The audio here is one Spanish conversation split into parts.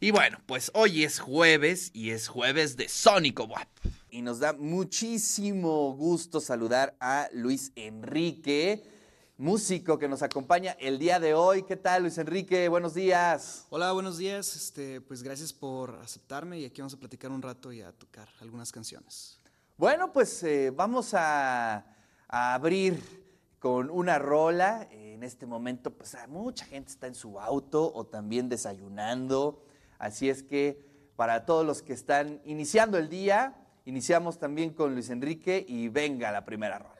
Y bueno, pues hoy es jueves y es jueves de Sónico WAP. Y nos da muchísimo gusto saludar a Luis Enrique, músico que nos acompaña el día de hoy. ¿Qué tal, Luis Enrique? Buenos días. Hola, buenos días. Este, pues gracias por aceptarme y aquí vamos a platicar un rato y a tocar algunas canciones. Bueno, pues eh, vamos a, a abrir con una rola. En este momento, pues mucha gente está en su auto o también desayunando. Así es que para todos los que están iniciando el día, iniciamos también con Luis Enrique y venga la primera rola.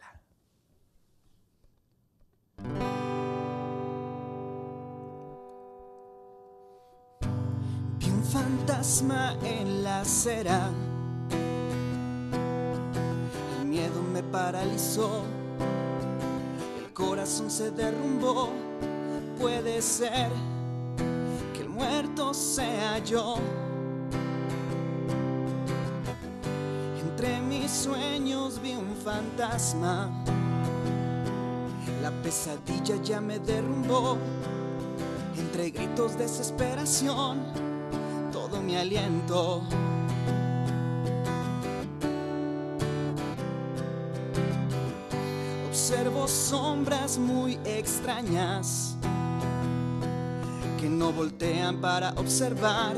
Vi un fantasma en la acera. El miedo me paralizó. El corazón se derrumbó. Puede ser sea yo. Entre mis sueños vi un fantasma. La pesadilla ya me derrumbó. Entre gritos, desesperación, todo mi aliento. Observo sombras muy extrañas no voltean para observar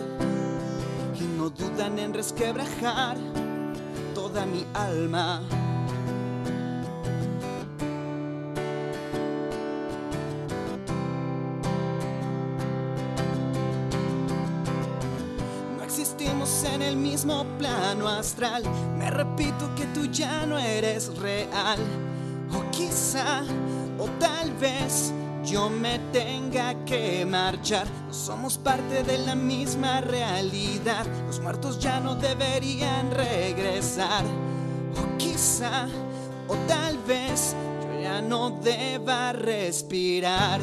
y no dudan en resquebrajar toda mi alma. No existimos en el mismo plano astral. Me repito que tú ya no eres real. O quizá, o tal vez, yo me tenga que marchar. No somos parte de la misma realidad. Los muertos ya no deberían regresar. O quizá, o tal vez, yo ya no deba respirar.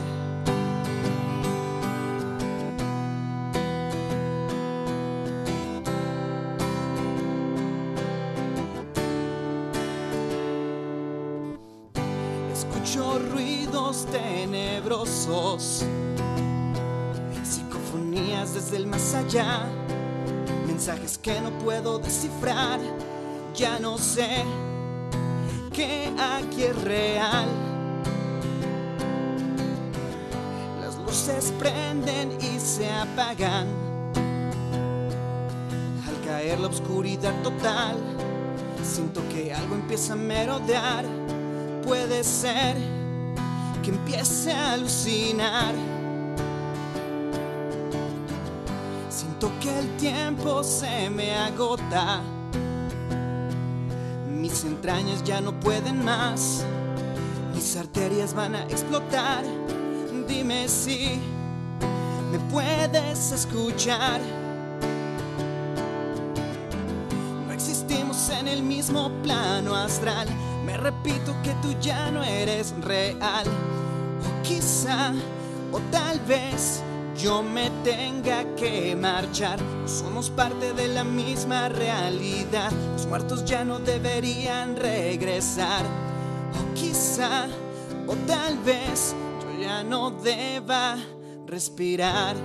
Escucho ruidos tenebrosos, psicofonías desde el más allá, mensajes que no puedo descifrar, ya no sé qué aquí es real. Las luces prenden y se apagan, al caer la oscuridad total, siento que algo empieza a merodear puede ser que empiece a alucinar. Siento que el tiempo se me agota. Mis entrañas ya no pueden más. Mis arterias van a explotar. Dime si me puedes escuchar. No existimos en el mismo plano astral. Me repito que tú ya no eres real. O quizá, o tal vez, yo me tenga que marchar. No somos parte de la misma realidad. Los muertos ya no deberían regresar. O quizá, o tal vez, yo ya no deba respirar.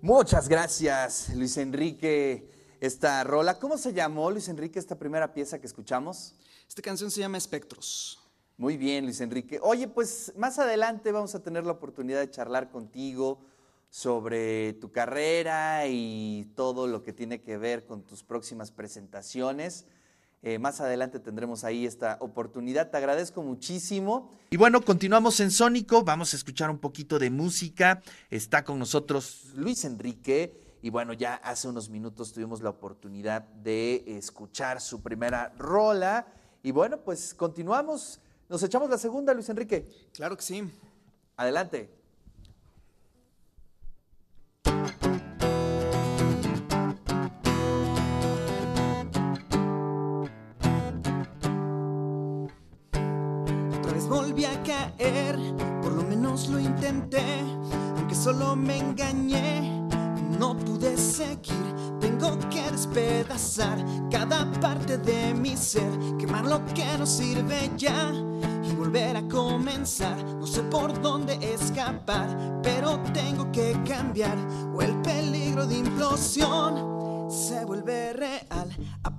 Muchas gracias, Luis Enrique. Esta rola, ¿cómo se llamó, Luis Enrique, esta primera pieza que escuchamos? Esta canción se llama Espectros. Muy bien, Luis Enrique. Oye, pues más adelante vamos a tener la oportunidad de charlar contigo sobre tu carrera y todo lo que tiene que ver con tus próximas presentaciones. Eh, más adelante tendremos ahí esta oportunidad. Te agradezco muchísimo. Y bueno, continuamos en Sónico, vamos a escuchar un poquito de música. Está con nosotros Luis Enrique. Y bueno, ya hace unos minutos tuvimos la oportunidad de escuchar su primera rola. Y bueno, pues continuamos. Nos echamos la segunda, Luis Enrique. Claro que sí. Adelante. Otra vez volví a caer, por lo menos lo intenté, aunque solo me engañé. No pude seguir, tengo que despedazar cada parte de mi ser, quemar lo que no sirve ya y volver a comenzar. No sé por dónde escapar, pero tengo que cambiar o el peligro de implosión se vuelve real.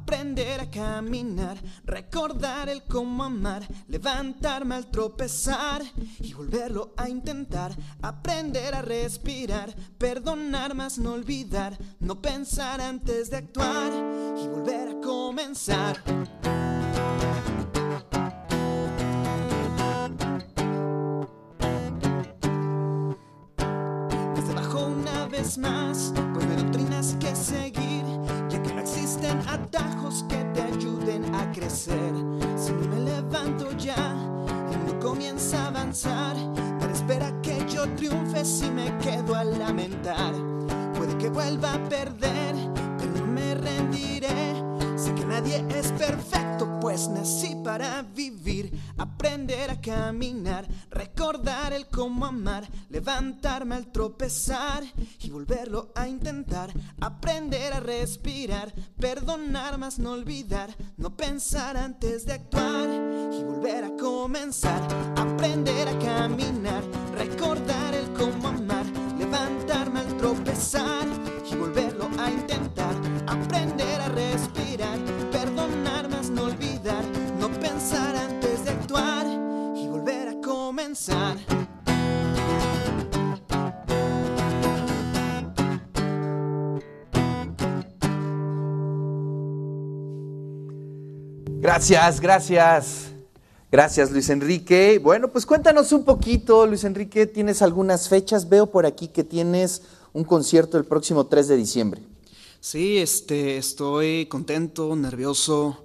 Aprender a caminar, recordar el cómo amar, levantarme al tropezar y volverlo a intentar. Aprender a respirar, perdonar más no olvidar, no pensar antes de actuar y volver a comenzar. Comienza a avanzar. Nadie espera que yo triunfe si me quedo a lamentar. Puede que vuelva a perder, pero no me rendiré. Sé que nadie es perfecto, pues nací para vivir, aprender a caminar, recordar el cómo amar, levantarme al tropezar y volverlo a intentar, aprender a respirar, perdonar más no olvidar, no pensar antes de actuar y volver a comenzar, aprender a caminar, recordar el cómo amar, levantarme al tropezar Gracias, gracias. Gracias, Luis Enrique. Bueno, pues cuéntanos un poquito, Luis Enrique. ¿Tienes algunas fechas? Veo por aquí que tienes un concierto el próximo 3 de diciembre. Sí, este, estoy contento, nervioso.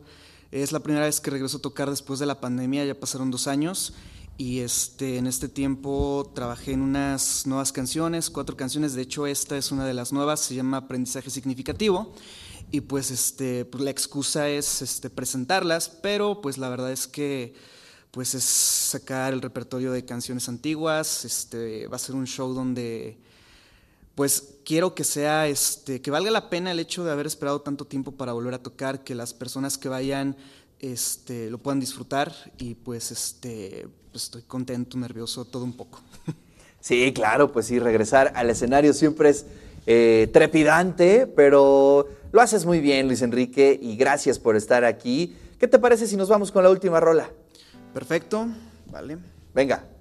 Es la primera vez que regreso a tocar después de la pandemia, ya pasaron dos años. Y este, en este tiempo trabajé en unas nuevas canciones, cuatro canciones. De hecho, esta es una de las nuevas, se llama Aprendizaje Significativo. Y pues, este, pues la excusa es este, presentarlas, pero pues la verdad es que pues es sacar el repertorio de canciones antiguas. Este, va a ser un show donde pues quiero que sea, este, que valga la pena el hecho de haber esperado tanto tiempo para volver a tocar, que las personas que vayan este, lo puedan disfrutar y pues, este, pues estoy contento, nervioso, todo un poco. Sí, claro, pues sí, regresar al escenario siempre es eh, trepidante, pero lo haces muy bien, Luis Enrique, y gracias por estar aquí. ¿Qué te parece si nos vamos con la última rola? Perfecto, vale. Venga.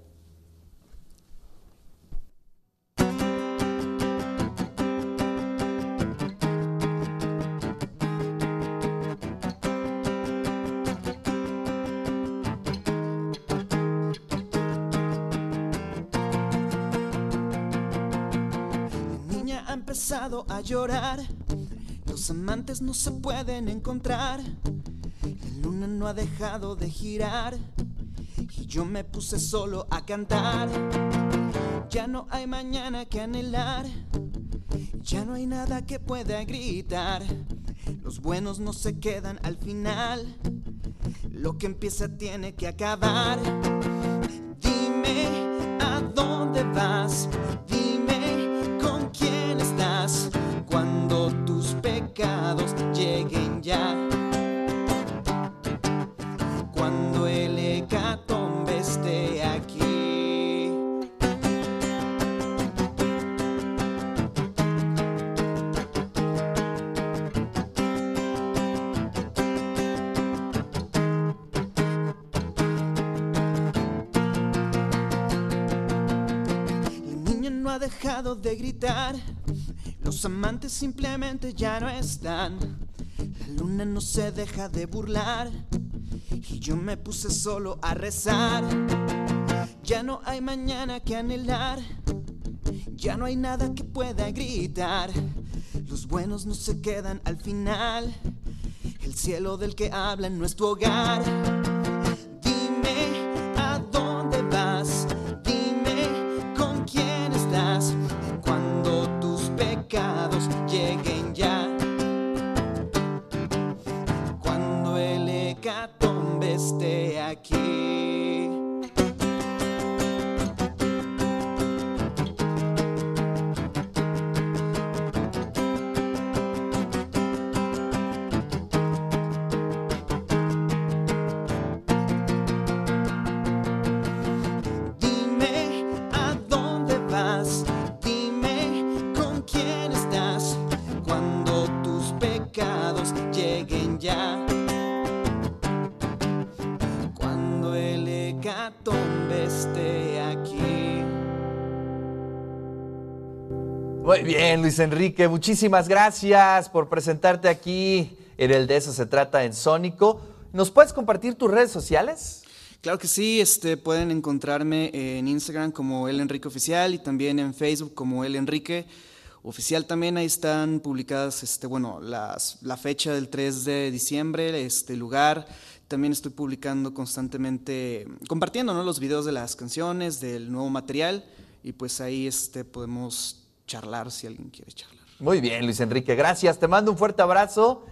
Empezado a llorar. Los amantes no se pueden encontrar. La luna no ha dejado de girar. Y yo me puse solo a cantar. Ya no hay mañana que anhelar. Ya no hay nada que pueda gritar. Los buenos no se quedan al final. Lo que empieza tiene que acabar. Dejado de gritar. Los amantes simplemente ya no están. La luna no se deja de burlar. Y yo me puse solo a rezar. Ya no hay mañana que anhelar. Ya no hay nada que pueda gritar. Los buenos no se quedan al final. El cielo del que hablan no es tu hogar. Hecatombe esté aquí. Muy bien, Luis Enrique, muchísimas gracias por presentarte aquí en el De eso se trata en Sónico. ¿Nos puedes compartir tus redes sociales? Claro que sí, este, pueden encontrarme en Instagram como El Enrique Oficial y también en Facebook como El Enrique Oficial. También ahí están publicadas, este, bueno, las, la fecha del 3 de diciembre, este lugar. También estoy publicando constantemente, compartiendo ¿no? los videos de las canciones, del nuevo material y pues ahí este, podemos charlar si alguien quiere charlar. Muy bien, Luis Enrique, gracias. Te mando un fuerte abrazo